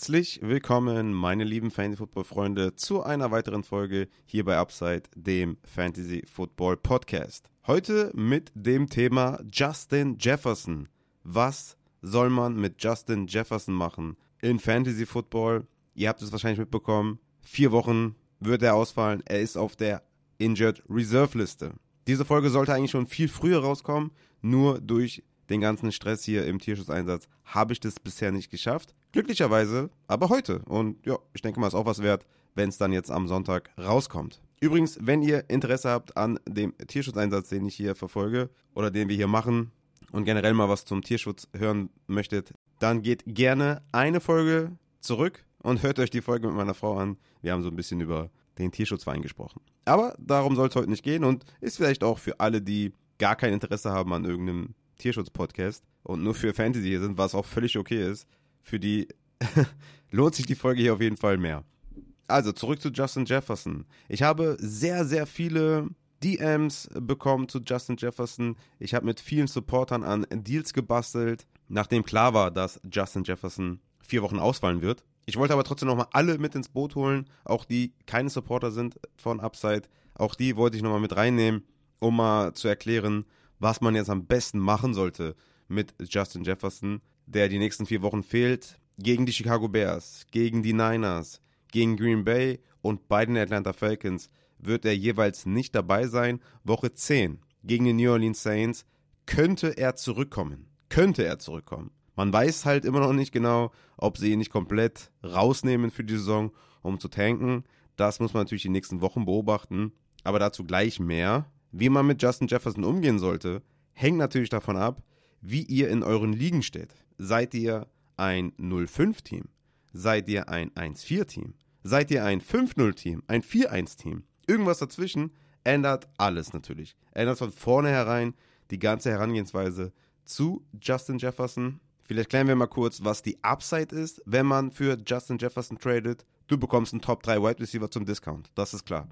Herzlich willkommen, meine lieben Fantasy-Football-Freunde, zu einer weiteren Folge hier bei Upside, dem Fantasy-Football-Podcast. Heute mit dem Thema Justin Jefferson. Was soll man mit Justin Jefferson machen in Fantasy-Football? Ihr habt es wahrscheinlich mitbekommen. Vier Wochen wird er ausfallen. Er ist auf der Injured Reserve Liste. Diese Folge sollte eigentlich schon viel früher rauskommen, nur durch den ganzen Stress hier im Tierschutzeinsatz habe ich das bisher nicht geschafft. Glücklicherweise aber heute. Und ja, ich denke mal, ist auch was wert, wenn es dann jetzt am Sonntag rauskommt. Übrigens, wenn ihr Interesse habt an dem Tierschutzeinsatz, den ich hier verfolge oder den wir hier machen und generell mal was zum Tierschutz hören möchtet, dann geht gerne eine Folge zurück und hört euch die Folge mit meiner Frau an. Wir haben so ein bisschen über den Tierschutzverein gesprochen. Aber darum soll es heute nicht gehen und ist vielleicht auch für alle, die gar kein Interesse haben an irgendeinem Tierschutz-Podcast und nur für Fantasy hier sind, was auch völlig okay ist, für die lohnt sich die Folge hier auf jeden Fall mehr. Also zurück zu Justin Jefferson. Ich habe sehr, sehr viele DMs bekommen zu Justin Jefferson. Ich habe mit vielen Supportern an Deals gebastelt, nachdem klar war, dass Justin Jefferson vier Wochen ausfallen wird. Ich wollte aber trotzdem nochmal alle mit ins Boot holen, auch die keine Supporter sind von Upside. Auch die wollte ich nochmal mit reinnehmen, um mal zu erklären, was man jetzt am besten machen sollte mit Justin Jefferson, der die nächsten vier Wochen fehlt, gegen die Chicago Bears, gegen die Niners, gegen Green Bay und bei den Atlanta Falcons wird er jeweils nicht dabei sein. Woche 10 gegen die New Orleans Saints könnte er zurückkommen. Könnte er zurückkommen. Man weiß halt immer noch nicht genau, ob sie ihn nicht komplett rausnehmen für die Saison, um zu tanken. Das muss man natürlich die nächsten Wochen beobachten. Aber dazu gleich mehr. Wie man mit Justin Jefferson umgehen sollte, hängt natürlich davon ab, wie ihr in euren Ligen steht. Seid ihr ein 0-5-Team? Seid ihr ein 1-4-Team? Seid ihr ein 5-0-Team? Ein 4-1-Team? Irgendwas dazwischen ändert alles natürlich. Ändert von vornherein die ganze Herangehensweise zu Justin Jefferson. Vielleicht klären wir mal kurz, was die Upside ist, wenn man für Justin Jefferson tradet. Du bekommst einen Top 3 Wide Receiver zum Discount. Das ist klar.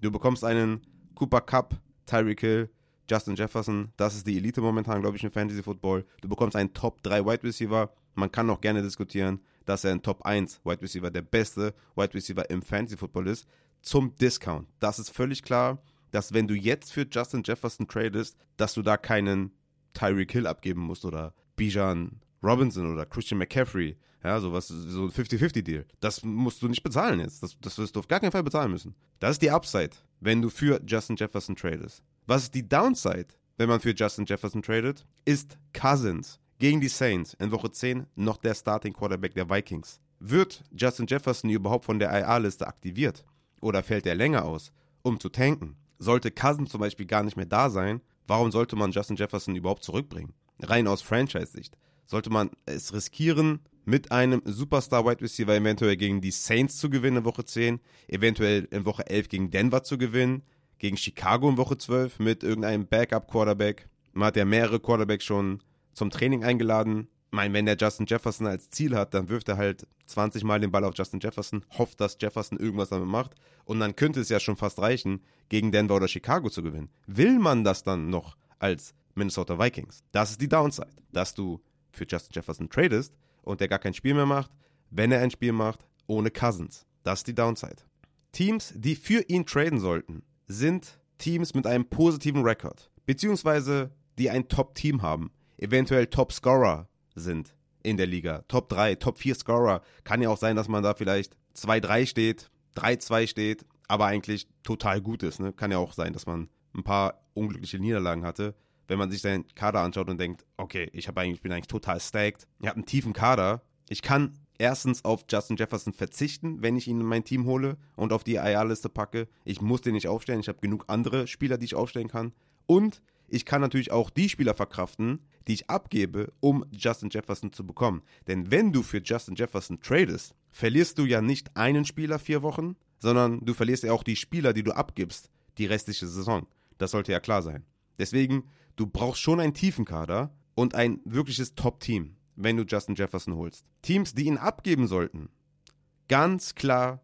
Du bekommst einen Cooper Cup Tyreek Hill, Justin Jefferson, das ist die Elite momentan, glaube ich, im Fantasy Football. Du bekommst einen Top 3 Wide Receiver. Man kann auch gerne diskutieren, dass er ein Top 1 Wide Receiver, der beste Wide Receiver im Fantasy Football ist, zum Discount. Das ist völlig klar, dass wenn du jetzt für Justin Jefferson tradest, dass du da keinen Tyreek Hill abgeben musst oder Bijan Robinson oder Christian McCaffrey. Ja, sowas, so ein 50-50-Deal. Das musst du nicht bezahlen jetzt. Das, das wirst du auf gar keinen Fall bezahlen müssen. Das ist die Upside, wenn du für Justin Jefferson tradest. Was ist die Downside, wenn man für Justin Jefferson tradet? Ist Cousins gegen die Saints in Woche 10 noch der Starting Quarterback der Vikings. Wird Justin Jefferson überhaupt von der IA-Liste aktiviert? Oder fällt er länger aus, um zu tanken? Sollte Cousins zum Beispiel gar nicht mehr da sein, warum sollte man Justin Jefferson überhaupt zurückbringen? Rein aus Franchise-Sicht. Sollte man es riskieren, mit einem Superstar Wide Receiver eventuell gegen die Saints zu gewinnen in Woche 10, eventuell in Woche 11 gegen Denver zu gewinnen, gegen Chicago in Woche 12 mit irgendeinem Backup-Quarterback. Man hat ja mehrere Quarterbacks schon zum Training eingeladen. Ich meine, wenn der Justin Jefferson als Ziel hat, dann wirft er halt 20 Mal den Ball auf Justin Jefferson, hofft, dass Jefferson irgendwas damit macht. Und dann könnte es ja schon fast reichen, gegen Denver oder Chicago zu gewinnen. Will man das dann noch als Minnesota Vikings? Das ist die Downside, dass du für Justin Jefferson tradest und der gar kein Spiel mehr macht, wenn er ein Spiel macht, ohne Cousins. Das ist die Downside. Teams, die für ihn traden sollten, sind Teams mit einem positiven Rekord, beziehungsweise die ein Top-Team haben, eventuell Top-Scorer sind in der Liga. Top 3, Top 4 Scorer. Kann ja auch sein, dass man da vielleicht 2-3 steht, 3-2 steht, aber eigentlich total gut ist. Ne? Kann ja auch sein, dass man ein paar unglückliche Niederlagen hatte. Wenn man sich seinen Kader anschaut und denkt, okay, ich habe eigentlich, bin eigentlich total stacked. Ich habe einen tiefen Kader. Ich kann erstens auf Justin Jefferson verzichten, wenn ich ihn in mein Team hole und auf die IR-Liste packe. Ich muss den nicht aufstellen. Ich habe genug andere Spieler, die ich aufstellen kann. Und ich kann natürlich auch die Spieler verkraften, die ich abgebe, um Justin Jefferson zu bekommen. Denn wenn du für Justin Jefferson tradest, verlierst du ja nicht einen Spieler vier Wochen, sondern du verlierst ja auch die Spieler, die du abgibst, die restliche Saison. Das sollte ja klar sein. Deswegen, du brauchst schon einen tiefen Kader und ein wirkliches Top-Team wenn du Justin Jefferson holst. Teams, die ihn abgeben sollten, ganz klar,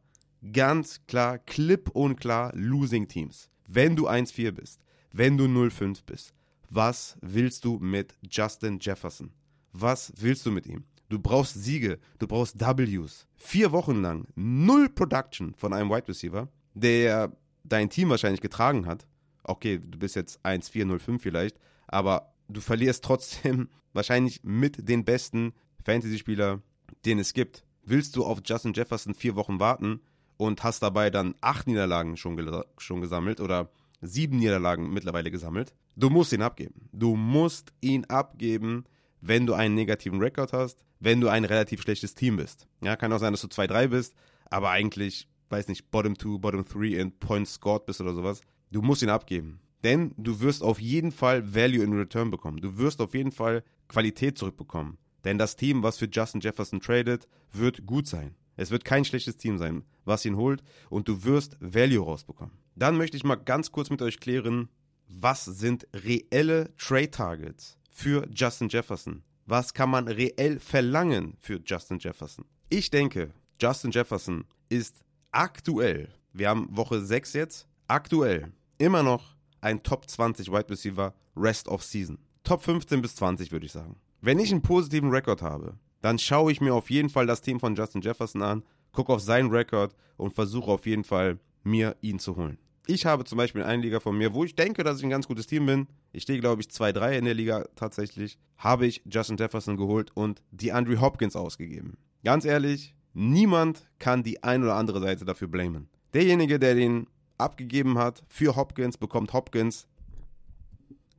ganz klar, klipp und klar Losing Teams. Wenn du 1-4 bist, wenn du 0-5 bist, was willst du mit Justin Jefferson? Was willst du mit ihm? Du brauchst Siege, du brauchst Ws. Vier Wochen lang null Production von einem Wide Receiver, der dein Team wahrscheinlich getragen hat. Okay, du bist jetzt 1-4-0-5 vielleicht, aber du verlierst trotzdem wahrscheinlich mit den besten Fantasy-Spieler, den es gibt. Willst du auf Justin Jefferson vier Wochen warten und hast dabei dann acht Niederlagen schon, schon gesammelt oder sieben Niederlagen mittlerweile gesammelt? Du musst ihn abgeben. Du musst ihn abgeben, wenn du einen negativen Rekord hast, wenn du ein relativ schlechtes Team bist. Ja, kann auch sein, dass du 2-3 bist, aber eigentlich, weiß nicht, Bottom 2, Bottom 3 in Points scored bist oder sowas. Du musst ihn abgeben. Denn du wirst auf jeden Fall Value in Return bekommen. Du wirst auf jeden Fall Qualität zurückbekommen. Denn das Team, was für Justin Jefferson tradet, wird gut sein. Es wird kein schlechtes Team sein, was ihn holt und du wirst Value rausbekommen. Dann möchte ich mal ganz kurz mit euch klären, was sind reelle Trade Targets für Justin Jefferson? Was kann man reell verlangen für Justin Jefferson? Ich denke, Justin Jefferson ist aktuell, wir haben Woche 6 jetzt, aktuell immer noch ein Top 20 Wide Receiver Rest of Season. Top 15 bis 20 würde ich sagen. Wenn ich einen positiven Rekord habe, dann schaue ich mir auf jeden Fall das Team von Justin Jefferson an, gucke auf seinen Rekord und versuche auf jeden Fall, mir ihn zu holen. Ich habe zum Beispiel eine Liga von mir, wo ich denke, dass ich ein ganz gutes Team bin. Ich stehe, glaube ich, 2-3 in der Liga tatsächlich. Habe ich Justin Jefferson geholt und die Andrew Hopkins ausgegeben. Ganz ehrlich, niemand kann die ein oder andere Seite dafür blamen. Derjenige, der den abgegeben hat für Hopkins, bekommt Hopkins,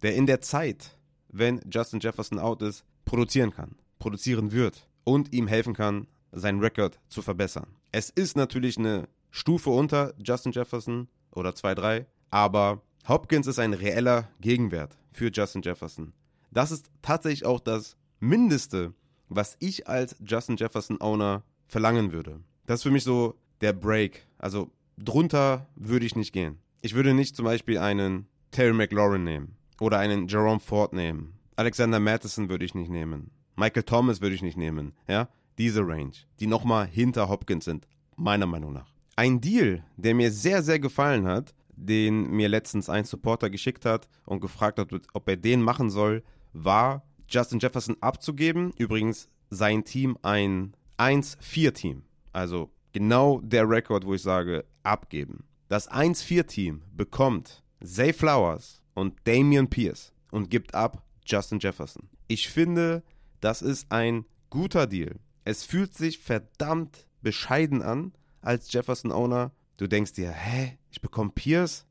der in der Zeit, wenn Justin Jefferson out ist, produzieren kann, produzieren wird und ihm helfen kann, seinen Rekord zu verbessern. Es ist natürlich eine Stufe unter Justin Jefferson oder 2-3, aber Hopkins ist ein reeller Gegenwert für Justin Jefferson. Das ist tatsächlich auch das Mindeste, was ich als Justin Jefferson Owner verlangen würde. Das ist für mich so der Break. Also drunter würde ich nicht gehen. Ich würde nicht zum Beispiel einen Terry McLaurin nehmen oder einen Jerome Ford nehmen. Alexander Matheson würde ich nicht nehmen. Michael Thomas würde ich nicht nehmen. Ja, diese Range, die nochmal hinter Hopkins sind, meiner Meinung nach. Ein Deal, der mir sehr, sehr gefallen hat, den mir letztens ein Supporter geschickt hat und gefragt hat, ob er den machen soll, war Justin Jefferson abzugeben. Übrigens sein Team ein 1-4-Team. Also genau der Rekord, wo ich sage, abgeben. Das 1-4-Team bekommt Zay Flowers und Damian Pierce und gibt ab Justin Jefferson. Ich finde, das ist ein guter Deal. Es fühlt sich verdammt bescheiden an als Jefferson-Owner. Du denkst dir, hä, ich bekomme Pierce?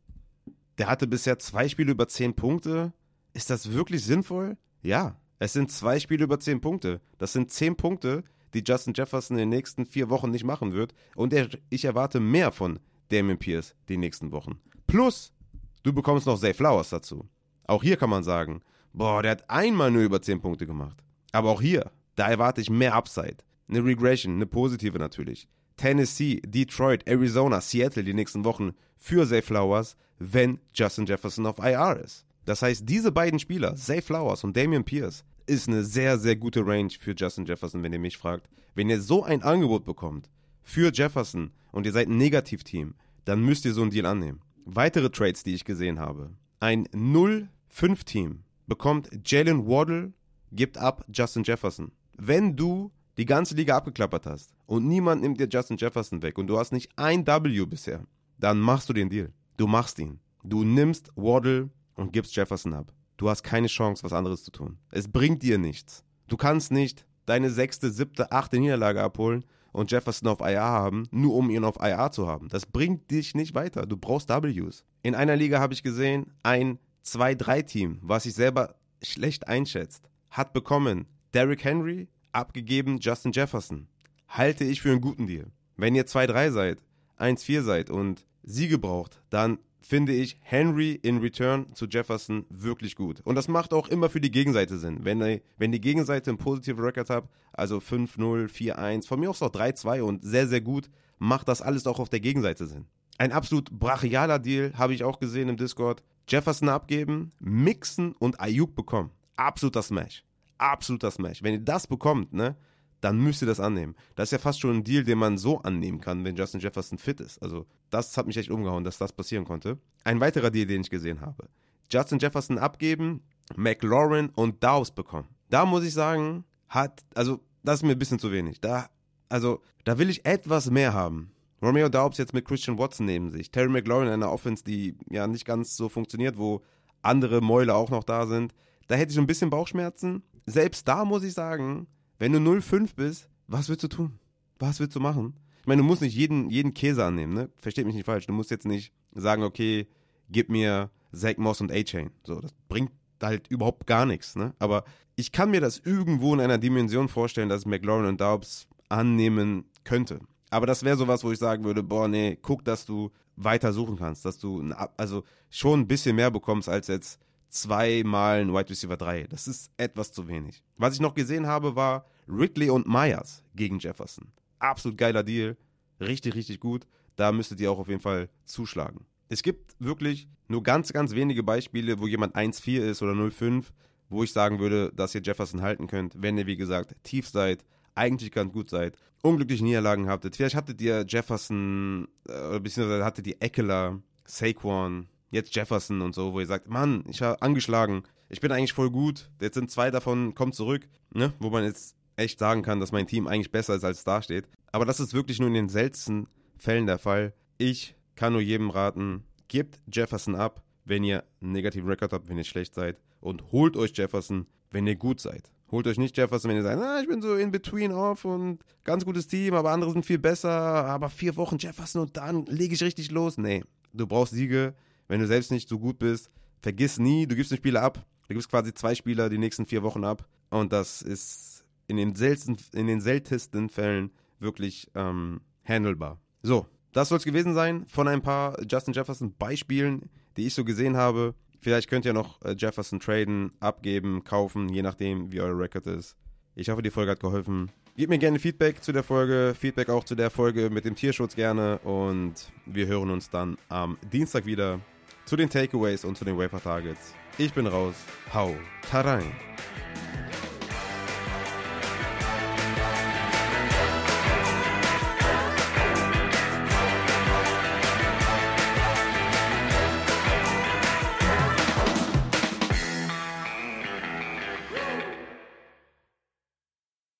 Der hatte bisher zwei Spiele über 10 Punkte. Ist das wirklich sinnvoll? Ja, es sind zwei Spiele über 10 Punkte. Das sind 10 Punkte, die Justin Jefferson in den nächsten vier Wochen nicht machen wird. Und er, ich erwarte mehr von Damien Pierce die nächsten Wochen. Plus, du bekommst noch Zay Flowers dazu. Auch hier kann man sagen, boah, der hat einmal nur über 10 Punkte gemacht. Aber auch hier, da erwarte ich mehr Upside. Eine Regression, eine positive natürlich. Tennessee, Detroit, Arizona, Seattle die nächsten Wochen für Zay Flowers, wenn Justin Jefferson auf IR ist. Das heißt, diese beiden Spieler, Zay Flowers und Damian Pierce, ist eine sehr, sehr gute Range für Justin Jefferson, wenn ihr mich fragt. Wenn ihr so ein Angebot bekommt für Jefferson und ihr seid ein Negativteam, dann müsst ihr so einen Deal annehmen. Weitere Trades, die ich gesehen habe. Ein 0-5-Team bekommt Jalen Waddle, gibt ab Justin Jefferson. Wenn du die ganze Liga abgeklappert hast und niemand nimmt dir Justin Jefferson weg und du hast nicht ein W bisher, dann machst du den Deal. Du machst ihn. Du nimmst Waddle und gibst Jefferson ab. Du hast keine Chance, was anderes zu tun. Es bringt dir nichts. Du kannst nicht deine sechste, siebte, achte Niederlage abholen und Jefferson auf IR haben, nur um ihn auf IR zu haben. Das bringt dich nicht weiter. Du brauchst Ws. In einer Liga habe ich gesehen, ein 2-3-Team, was sich selber schlecht einschätzt, hat bekommen Derrick Henry, abgegeben Justin Jefferson. Halte ich für einen guten Deal. Wenn ihr 2-3 seid, 1-4 seid und Siege braucht, dann finde ich Henry in Return zu Jefferson wirklich gut. Und das macht auch immer für die Gegenseite Sinn. Wenn, die, wenn die Gegenseite einen positiven Record hat, also 5-0, 4-1, von mir aus auch 3-2 und sehr, sehr gut, macht das alles auch auf der Gegenseite Sinn. Ein absolut brachialer Deal habe ich auch gesehen im Discord. Jefferson abgeben, Mixen und Ayuk bekommen. Absoluter Smash. Absoluter Smash. Wenn ihr das bekommt, ne, dann müsst ihr das annehmen. Das ist ja fast schon ein Deal, den man so annehmen kann, wenn Justin Jefferson fit ist. Also, das hat mich echt umgehauen, dass das passieren konnte. Ein weiterer Deal, den ich gesehen habe. Justin Jefferson abgeben, McLaurin und Dawes bekommen. Da muss ich sagen, hat, also das ist mir ein bisschen zu wenig. Da, also, da will ich etwas mehr haben. Romeo Daubs jetzt mit Christian Watson neben sich. Terry McLaurin in einer Offense, die ja nicht ganz so funktioniert, wo andere Mäule auch noch da sind. Da hätte ich ein bisschen Bauchschmerzen. Selbst da muss ich sagen, wenn du 0-5 bist, was willst du tun? Was willst du machen? Ich meine, du musst nicht jeden, jeden Käse annehmen, ne? Versteht mich nicht falsch. Du musst jetzt nicht sagen, okay, gib mir Zach Moss und A-Chain. So, das bringt halt überhaupt gar nichts, ne? Aber ich kann mir das irgendwo in einer Dimension vorstellen, dass McLaurin und Daubs annehmen könnte. Aber das wäre sowas, wo ich sagen würde, boah, nee, guck, dass du weiter suchen kannst, dass du also schon ein bisschen mehr bekommst als jetzt zweimal ein Wide Receiver 3. Das ist etwas zu wenig. Was ich noch gesehen habe, war Ridley und Myers gegen Jefferson. Absolut geiler Deal. Richtig, richtig gut. Da müsstet ihr auch auf jeden Fall zuschlagen. Es gibt wirklich nur ganz, ganz wenige Beispiele, wo jemand 1-4 ist oder 0-5, wo ich sagen würde, dass ihr Jefferson halten könnt, wenn ihr, wie gesagt, tief seid, eigentlich ganz gut seid, unglückliche Niederlagen habtet. Vielleicht hattet ihr Jefferson, äh, beziehungsweise hattet ihr Eckler, Saquon, jetzt Jefferson und so, wo ihr sagt, Mann, ich habe angeschlagen, ich bin eigentlich voll gut, jetzt sind zwei davon, kommt zurück, ne? wo man jetzt echt sagen kann, dass mein Team eigentlich besser ist, als es da steht. Aber das ist wirklich nur in den seltensten Fällen der Fall. Ich kann nur jedem raten, gebt Jefferson ab, wenn ihr einen negativen Rekord habt, wenn ihr schlecht seid und holt euch Jefferson, wenn ihr gut seid. Holt euch nicht Jefferson, wenn ihr sagt, ah, ich bin so in between off und ganz gutes Team, aber andere sind viel besser, aber vier Wochen Jefferson und dann lege ich richtig los. Nee, du brauchst Siege, wenn du selbst nicht so gut bist, vergiss nie, du gibst den Spieler ab. Du gibst quasi zwei Spieler die nächsten vier Wochen ab. Und das ist in den, selten, in den seltensten Fällen wirklich ähm, handelbar. So, das soll es gewesen sein von ein paar Justin Jefferson Beispielen, die ich so gesehen habe. Vielleicht könnt ihr noch äh, Jefferson traden, abgeben, kaufen, je nachdem, wie euer Record ist. Ich hoffe, die Folge hat geholfen. Gebt mir gerne Feedback zu der Folge, Feedback auch zu der Folge mit dem Tierschutz gerne und wir hören uns dann am Dienstag wieder zu den Takeaways und zu den Wafer Targets. Ich bin raus. Hau, tarein.